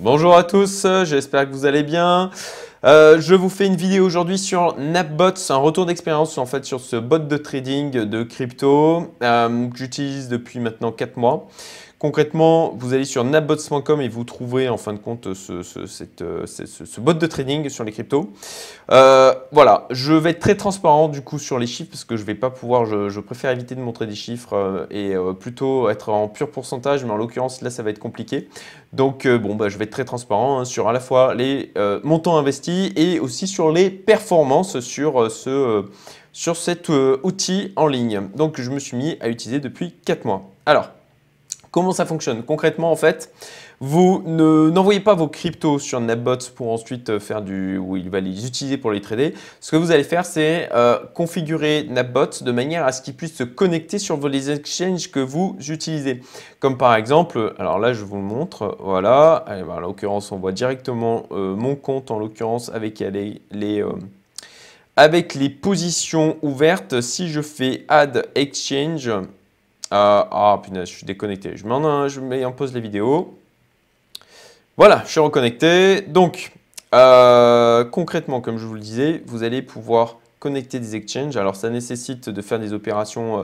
Bonjour à tous, j'espère que vous allez bien. Euh, je vous fais une vidéo aujourd'hui sur NapBot, un retour d'expérience en fait sur ce bot de trading de crypto euh, que j'utilise depuis maintenant 4 mois. Concrètement, vous allez sur napbots.com et vous trouverez en fin de compte ce, euh, bot de trading sur les cryptos. Euh, voilà, je vais être très transparent du coup sur les chiffres parce que je vais pas pouvoir, je, préfère éviter de montrer des chiffres euh, et plutôt être en pur pourcentage, mais en l'occurrence là ça va être compliqué. Donc bon, bah, je vais être très transparent hein, sur à la fois les montants investis et aussi sur les performances sur ce sur cet outil en ligne. Donc je me suis mis à utiliser depuis 4 mois. Alors, Comment ça fonctionne Concrètement, en fait, vous n'envoyez pas vos cryptos sur NetBots pour ensuite euh, faire du, où il va les utiliser pour les trader. Ce que vous allez faire, c'est euh, configurer NetBots de manière à ce qu'il puisse se connecter sur les exchanges que vous utilisez. Comme par exemple, alors là, je vous le montre. Voilà. En l'occurrence, on voit directement euh, mon compte, en l'occurrence, avec les positions ouvertes. Si je fais Add Exchange, ah, ah, punaise, je suis déconnecté. Je, mets, en pause la vidéo. Voilà, je suis reconnecté. Donc, euh, concrètement, comme je vous le disais, vous allez pouvoir connecter des exchanges. Alors, ça nécessite de faire des opérations euh,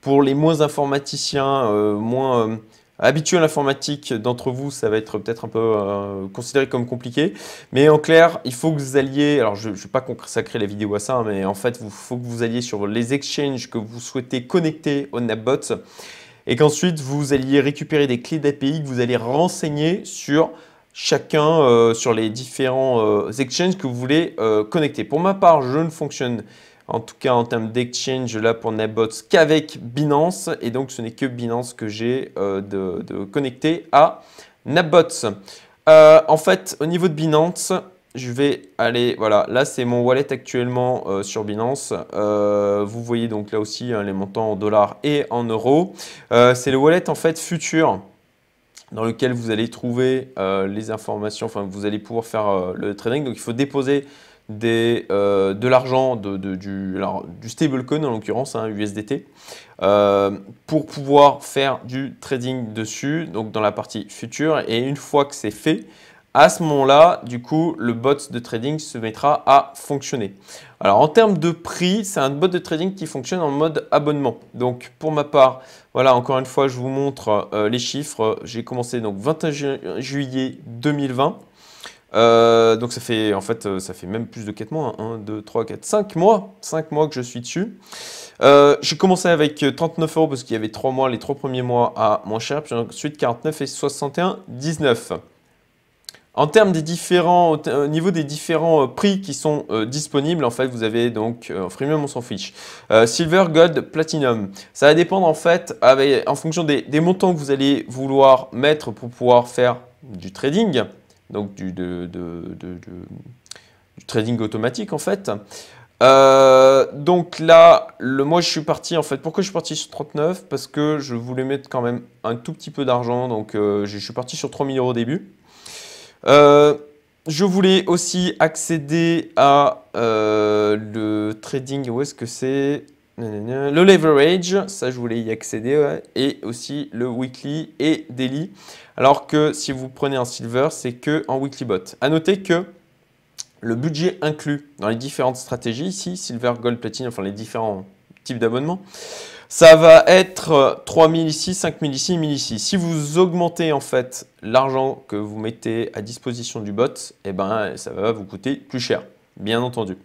pour les moins informaticiens, euh, moins habitué à l'informatique d'entre vous, ça va être peut-être un peu euh, considéré comme compliqué. Mais en clair, il faut que vous alliez, alors je ne vais pas consacrer la vidéo à ça, mais en fait, il faut que vous alliez sur les exchanges que vous souhaitez connecter au NapBot et qu'ensuite vous alliez récupérer des clés d'API que vous allez renseigner sur chacun, euh, sur les différents euh, exchanges que vous voulez connecter. Pour ma part, je ne fonctionne en tout cas en termes d'exchange là pour NetBots qu'avec Binance. Et donc ce n'est que Binance que j'ai euh, de, connecté à NetBots. Euh, en fait, au niveau de Binance, je vais aller, voilà, là c'est mon wallet actuellement euh, sur Binance. vous voyez donc là aussi hein, les montants en dollars et en euros. c'est le wallet en fait futur dans lequel vous allez trouver les informations, enfin vous allez pouvoir faire le trading. Donc il faut déposer euh, de l'argent, du stablecoin en l'occurrence, hein, USDT, euh, pour pouvoir faire du trading dessus, donc dans la partie future. Et une fois que c'est fait, à ce moment-là, du coup, le bot de trading se mettra à fonctionner. Alors en termes de prix, c'est un bot de trading qui fonctionne en mode abonnement. Donc pour ma part, voilà, encore une fois, je vous montre euh, les chiffres. J'ai commencé donc 21 juillet 2020. Euh, donc ça fait en fait euh, ça fait même plus de 4 mois, 1, 2, 3, 4, 5 mois, 5 mois que je suis dessus. Euh, j'ai commencé avec 39 euros parce qu'il y avait 3 mois, les 3 premiers mois à moins cher, puis ensuite 49 et 61, 19. En termes des différents, au niveau des différents prix qui sont disponibles, en fait, vous avez donc freemium, on s'en fiche. silver, gold, platinum. Ça va dépendre en fait en fonction des montants que vous allez vouloir mettre pour pouvoir faire du trading donc du, de, trading automatique en fait. Euh, donc là, le, moi je suis parti en fait. Pourquoi je suis parti sur 39 Parce que je voulais mettre quand même un tout petit peu d'argent. Donc euh, je suis parti sur 3000 euros au début. Euh, je voulais aussi accéder à le trading. Où est-ce que c'est? Le leverage, ça je voulais y accéder, et aussi le weekly et daily. Alors que si vous prenez un silver, c'est que en weekly bot. À noter que le budget inclus dans les différentes stratégies, ici, silver, gold, platine, enfin les différents types d'abonnements, ça va être 3000 ici, 5000 ici, 1000 ici. Si vous augmentez en fait l'argent que vous mettez à disposition du bot, eh ben, ça va vous coûter plus cher, bien entendu.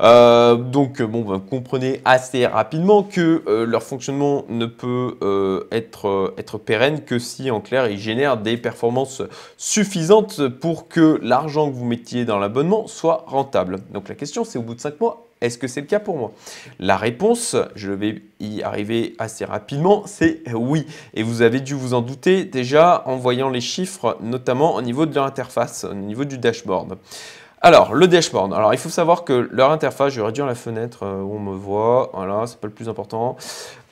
Euh, donc, bon, vous comprenez assez rapidement que euh, leur fonctionnement ne peut euh, être, être pérenne que si, en clair, ils génèrent des performances suffisantes pour que l'argent que vous mettiez dans l'abonnement soit rentable. Donc, la question, c'est au bout de 5 mois, est-ce que c'est le cas pour moi? La réponse, je vais y arriver assez rapidement, c'est oui. Et vous avez dû vous en douter déjà en voyant les chiffres, notamment au niveau de leur interface, au niveau du dashboard. Alors, le dashboard. Alors, il faut savoir que leur interface, je vais réduire la fenêtre euh, où on me voit. Voilà, c'est pas le plus important.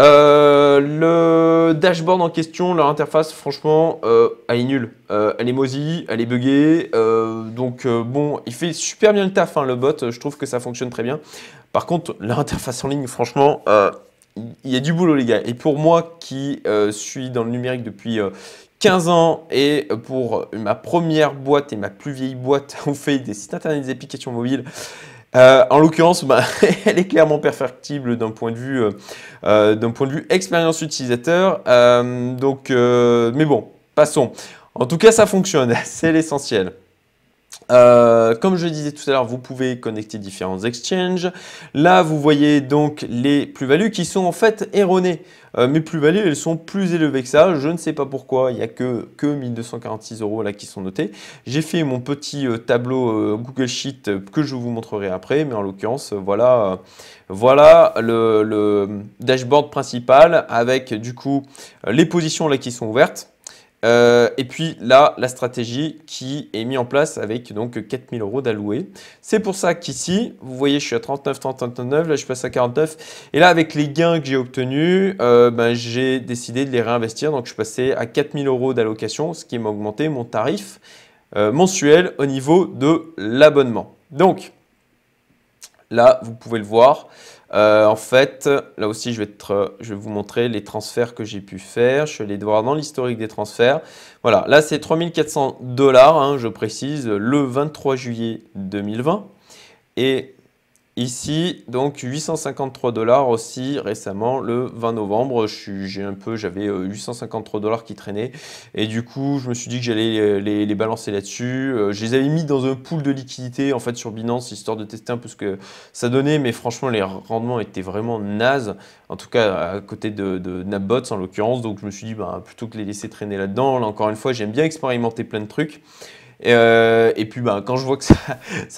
Euh, le dashboard en question, leur interface, franchement, euh, elle est nulle. elle est moisi, elle est buggée. donc, bon, il fait super bien le taf, hein, le bot. Je trouve que ça fonctionne très bien. Par contre, leur interface en ligne, franchement, il y a du boulot, les gars. Et pour moi qui suis dans le numérique depuis 15 ans et pour ma première boîte et ma plus vieille boîte, on fait des sites internet des applications mobiles. en l'occurrence, bah, elle est clairement perfectible d'un point de vue, d'un point de vue expérience utilisateur. donc, mais bon, passons. En tout cas, ça fonctionne, c'est l'essentiel. Euh, comme je disais tout à l'heure, vous pouvez connecter différents exchanges. Là, vous voyez donc les plus-values qui sont en fait erronées. Euh, mes plus-values, elles sont plus élevées que ça. Je ne sais pas pourquoi. Il n'y a que, que 1246 euros là qui sont notés. J'ai fait mon petit euh, tableau Google Sheet que je vous montrerai après. Mais en l'occurrence, voilà, voilà le, le, dashboard principal avec du coup les positions là qui sont ouvertes. Euh, et puis là, la stratégie qui est mise en place avec donc 4000 euros d'alloués. C'est pour ça qu'ici, vous voyez, je suis à 39, 39, là je passe à 49. Et là, avec les gains que j'ai obtenus, euh, ben, j'ai décidé de les réinvestir. Donc je suis passé à 4000 euros d'allocation, ce qui m'a augmenté mon tarif euh, mensuel au niveau de l'abonnement. Donc là, vous pouvez le voir. Euh, en fait, là aussi, je vais, vous montrer les transferts que j'ai pu faire. Je vais aller voir dans l'historique des transferts. Voilà, là, c'est 3400 dollars, hein, je précise, le 23 juillet 2020. Et Ici, donc 853 dollars aussi récemment, le 20 novembre. J'ai un peu, j'avais 853 euh, dollars qui traînaient et du coup, je me suis dit que j'allais les, balancer là-dessus. Euh, je les avais mis dans un pool de liquidité en fait sur Binance histoire de tester un peu ce que ça donnait, mais franchement, les rendements étaient vraiment nazes. En tout cas, à côté de, de Napbots en l'occurrence. Donc, je me suis dit, bah, plutôt que les laisser traîner là-dedans, là encore une fois, j'aime bien expérimenter plein de trucs. Euh, et, puis ben, quand je vois que ça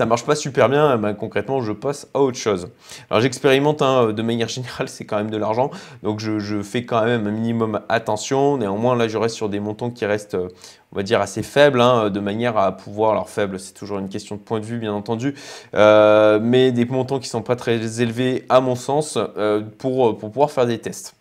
ne marche pas super bien, ben, concrètement je passe à autre chose. Alors j'expérimente hein, de manière générale, c'est quand même de l'argent, donc je, fais quand même un minimum attention. Néanmoins là je reste sur des montants qui restent, on va dire, assez faibles, hein, de manière à pouvoir, alors faible c'est toujours une question de point de vue bien entendu, euh, mais des montants qui ne sont pas très élevés à mon sens euh, pour, pour pouvoir faire des tests.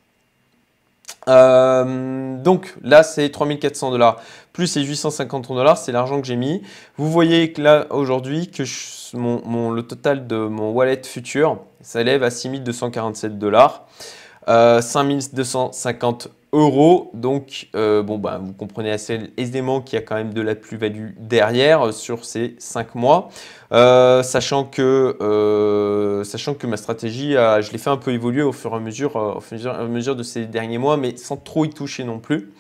Euh, donc là, c'est 3400 dollars plus les 850 dollars, c'est l'argent que j'ai mis. Vous voyez que là, aujourd'hui, que le total de mon wallet futur s'élève à 6247 dollars. 5250 euros. Donc, euh, bon, bah, vous comprenez assez aisément qu'il y a quand même de la plus-value derrière sur ces 5 mois. Euh, sachant, que, euh, sachant que ma stratégie, je l'ai fait un peu évoluer au fur et à mesure, au fur et à mesure de ces derniers mois, mais sans trop y toucher non plus.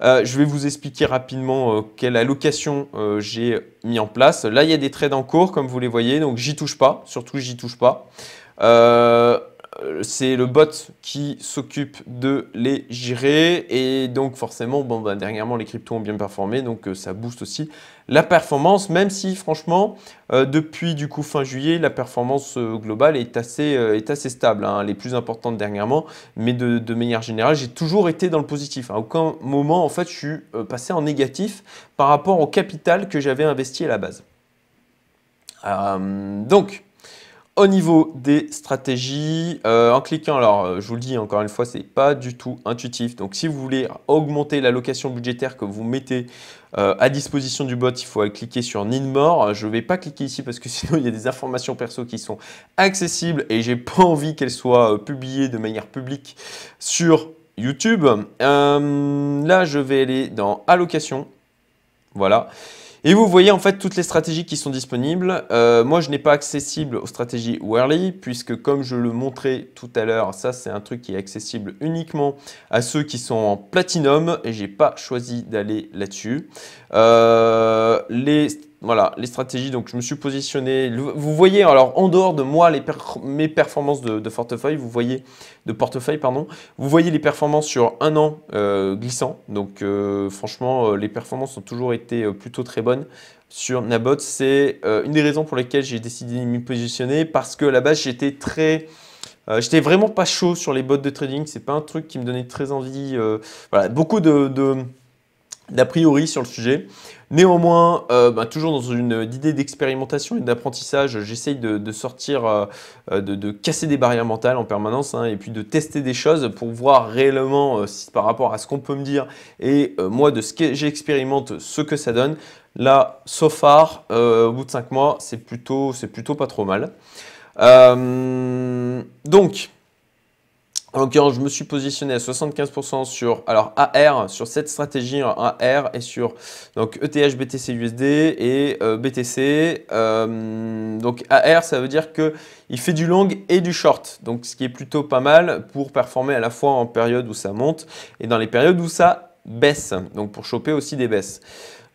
je vais vous expliquer rapidement quelle allocation j'ai mis en place. Là, il y a des trades en cours, comme vous les voyez, donc j'y touche pas, surtout j'y touche pas. Euh, c'est le bot qui s'occupe de les gérer. Et donc forcément, bon, bah, dernièrement les cryptos ont bien performé donc euh, ça booste aussi la performance même si franchement euh, depuis du coup fin juillet la performance globale est assez, est assez stable, hein, les plus importantes dernièrement. Mais de, manière générale j'ai toujours été dans le positif, à aucun moment en fait je suis passé en négatif par rapport au capital que j'avais investi à la base. donc au niveau des stratégies, euh, en cliquant, alors euh, je vous le dis encore une fois, c'est pas du tout intuitif. Donc si vous voulez augmenter l'allocation budgétaire que vous mettez euh, à disposition du bot, il faut cliquer sur Need More. Je ne vais pas cliquer ici parce que sinon il y a des informations perso qui sont accessibles et j'ai pas envie qu'elles soient publiées de manière publique sur YouTube. là, je vais aller dans Allocation. Voilà. Et vous voyez en fait toutes les stratégies qui sont disponibles. Euh, moi, je n'ai pas accessible aux stratégies Whirly, puisque comme je le montrais tout à l'heure, ça c'est un truc qui est accessible uniquement à ceux qui sont en platinum, et j'ai pas choisi d'aller là-dessus. Euh, voilà, les stratégies, donc je me suis positionné. Vous voyez, alors en dehors de moi, les mes performances de, portefeuille, vous voyez, de portefeuille, pardon, vous voyez les performances sur un an euh, glissant. Donc euh, franchement, euh, les performances ont toujours été plutôt très bonnes sur Nabot. C'est une des raisons pour lesquelles j'ai décidé de m'y positionner parce que à la base, j'étais très. j'étais vraiment pas chaud sur les bots de trading, c'est pas un truc qui me donnait très envie. voilà, beaucoup de d'a priori sur le sujet. Néanmoins, euh, bah, toujours dans une idée d'expérimentation et d'apprentissage, j'essaye de, sortir, euh, euh, de, casser des barrières mentales en permanence hein, et puis de tester des choses pour voir réellement si, par rapport à ce qu'on peut me dire et moi de ce que j'expérimente, ce que ça donne. Là, so far, au bout de 5 mois, c'est plutôt, plutôt pas trop mal. donc, En l'occurrence, je me suis positionné à 75% sur alors AR, sur cette stratégie AR et sur donc ETH, BTC, USD et euh, BTC. Euh, donc AR, ça veut dire que il fait du long et du short, donc ce qui est plutôt pas mal pour performer à la fois en période où ça monte et dans les périodes où ça baisse, donc pour choper aussi des baisses.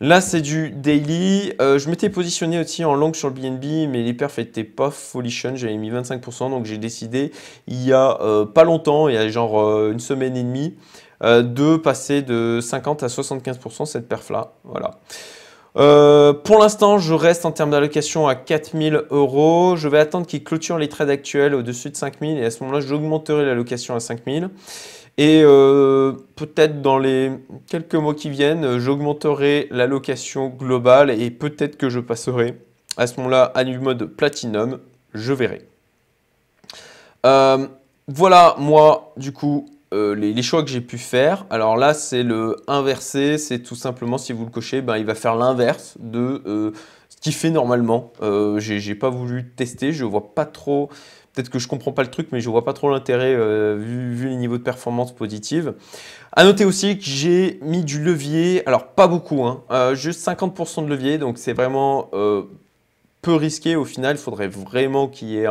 Là, c'est du daily. Euh, je m'étais positionné aussi en long sur le BNB, mais les perfs étaient pas folichon. J'avais mis 25%, donc j'ai décidé il y a euh, pas longtemps, il y a genre euh, une semaine et demie, de passer de 50 à 75% cette perf-là. Voilà. pour l'instant, je reste en termes d'allocation à 4000 euros. Je vais attendre qu'il clôture les trades actuels au-dessus de 5000 et à ce moment-là, j'augmenterai l'allocation à 5000. Et euh, peut-être dans les quelques mois qui viennent, j'augmenterai l'allocation globale et peut-être que je passerai à ce moment-là à du mode platinum. Je verrai. Euh, voilà, moi, du coup, euh, les, choix que j'ai pu faire. Alors là, c'est le inversé. C'est tout simplement, si vous le cochez, ben, il va faire l'inverse de ce qu'il fait normalement. j'ai pas voulu tester. Je vois pas trop Peut-être que je comprends pas le truc, mais je vois pas trop l'intérêt euh, vu, les niveaux de performance positive. À noter aussi que j'ai mis du levier, alors pas beaucoup, hein, euh, juste 50% de levier, donc c'est vraiment euh, peu risqué. Au final, il faudrait vraiment qu'il y ait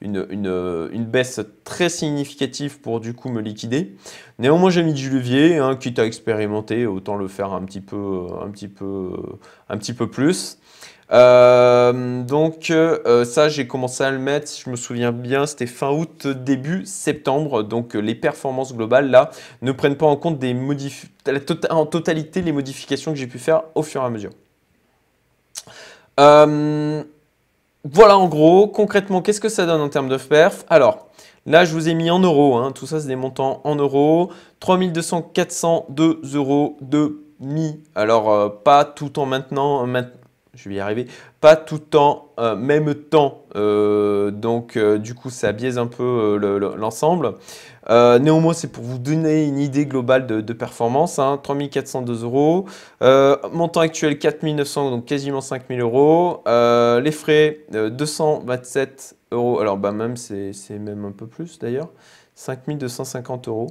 une, une, baisse très significative pour du coup me liquider. Néanmoins, j'ai mis du levier, hein, quitte à expérimenter, autant le faire un petit peu, un petit peu, un petit peu plus. Euh, donc euh, ça, j'ai commencé à le mettre, je me souviens bien, c'était fin août, début septembre. Donc les performances globales, là, ne prennent pas en compte des tota-, en totalité les modifications que j'ai pu faire au fur et à mesure. Euh, voilà en gros, concrètement, qu'est-ce que ça donne en termes de perf? Alors, là, je vous ai mis en euros, hein. tout ça, c'est des montants en euros. 3200, 402 euros de mi. Alors, pas tout en maintenant, maintenant je vais y arriver, pas tout en euh, même temps. Euh, donc, euh, du coup, ça biaise un peu l'ensemble. Néanmoins, c'est pour vous donner une idée globale de, performance. Hein, 3402 euros. montant actuel 4900, donc quasiment 5000 euros. les frais 227 euros. Alors, bah, même, c'est même un peu plus d'ailleurs. 5250 euros.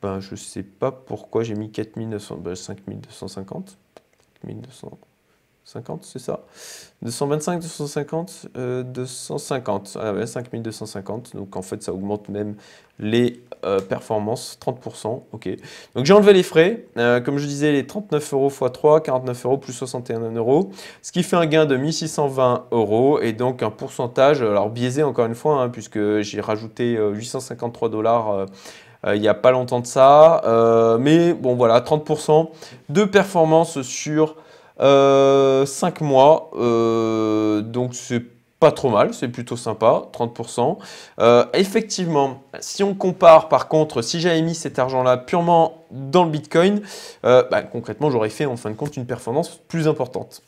Ben, je sais pas pourquoi j'ai mis 4900, ben, 5250. 1250, c'est ça 225, 250, 250, ah ouais, 5250. Donc en fait, ça augmente même les euh, performances, 30%. Ok. Donc j'ai enlevé les frais. Euh, comme je disais, les 39 euros x 3, 49 euros plus 61 euros. Ce qui fait un gain de 1620 euros et donc un pourcentage, alors biaisé encore une fois, hein, puisque j'ai rajouté 853 euh, dollars il n'y a pas longtemps de ça. Mais bon, voilà, 30% de performance sur 5 euh, mois. donc, c'est pas trop mal, c'est plutôt sympa, 30%. effectivement, si on compare par contre, si j'avais mis cet argent-là purement dans le Bitcoin, bah, concrètement, j'aurais fait en fin de compte une performance plus importante.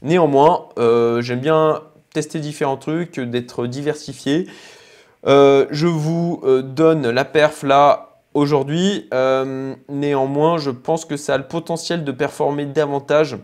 Néanmoins, j'aime bien tester différents trucs, d'être diversifié. Euh, je vous euh, donne la perf là aujourd'hui. Euh, néanmoins, je pense que ça a le potentiel de performer davantage.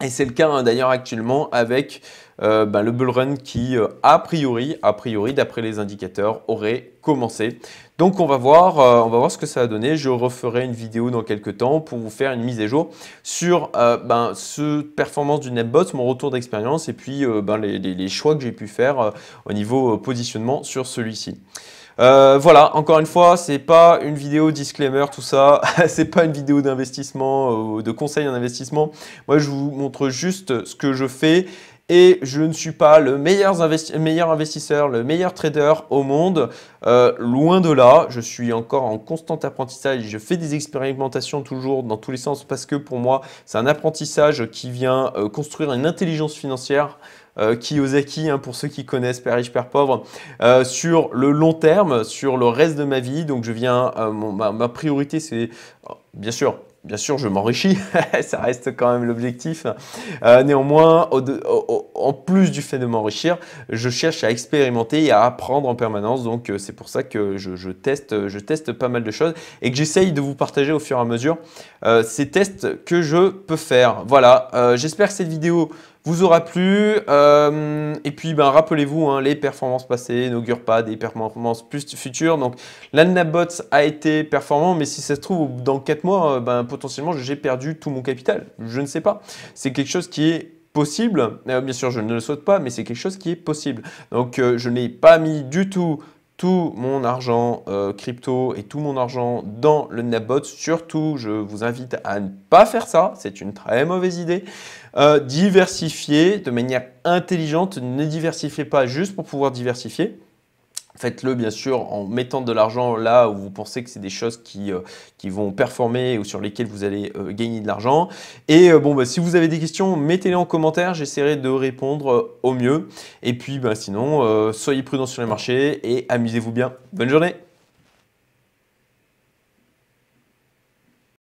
Et c'est le cas hein, d'ailleurs actuellement avec euh, ben, le bull run qui, euh, a priori, a priori, d'après les indicateurs, aurait commencé. Donc on va voir, on va voir ce que ça va donner. Je referai une vidéo dans quelques temps pour vous faire une mise à jour sur ben, ce performance du NetBot, mon retour d'expérience et puis ben, les, choix que j'ai pu faire au niveau positionnement sur celui-ci. Voilà, encore une fois, c'est pas une vidéo disclaimer, tout ça. c'est pas une vidéo d'investissement ou de conseil en investissement. Moi, je vous montre juste ce que je fais et je ne suis pas le meilleur, investisseur, le meilleur trader au monde. Euh, loin de là, je suis encore en constant apprentissage. Je fais des expérimentations toujours dans tous les sens parce que pour moi, c'est un apprentissage qui vient euh, construire une intelligence financière. Euh, Kiyosaki, hein, pour ceux qui connaissent Père riche, Père pauvre, euh, sur le long terme, sur le reste de ma vie. Donc je viens, ma, priorité c'est, bien sûr, bien sûr, je m'enrichis, ça reste quand même l'objectif. Euh, néanmoins, en plus du fait de m'enrichir, je cherche à expérimenter et à apprendre en permanence. Donc, euh, c'est pour ça que je, teste, pas mal de choses et que j'essaye de vous partager au fur et à mesure euh, ces tests que je peux faire. Voilà, j'espère que cette vidéo vous aura plu. Euh, et puis, ben, rappelez-vous, hein, les performances passées n'augurent pas des performances plus futures. Donc, l'Annabots a été performant, mais si ça se trouve, dans 4 mois, euh, ben, potentiellement, j'ai perdu tout mon capital. Je ne sais pas. C'est quelque chose qui est possible. bien sûr, je ne le souhaite pas, mais c'est quelque chose qui est possible. Donc, je n'ai pas mis du tout tout mon argent euh, crypto et tout mon argent dans le Napbot. Surtout, je vous invite à ne pas faire ça. C'est une très mauvaise idée. Euh, diversifier de manière intelligente. Ne diversifiez pas juste pour pouvoir diversifier. Faites-le bien sûr en mettant de l'argent là où vous pensez que c'est des choses qui, euh, vont performer ou sur lesquelles vous allez euh, gagner de l'argent. Et euh, bon, bah, si vous avez des questions, mettez-les en commentaire, j'essaierai de répondre au mieux. Et puis bah, sinon, soyez prudents sur les marchés et amusez-vous bien. Bonne journée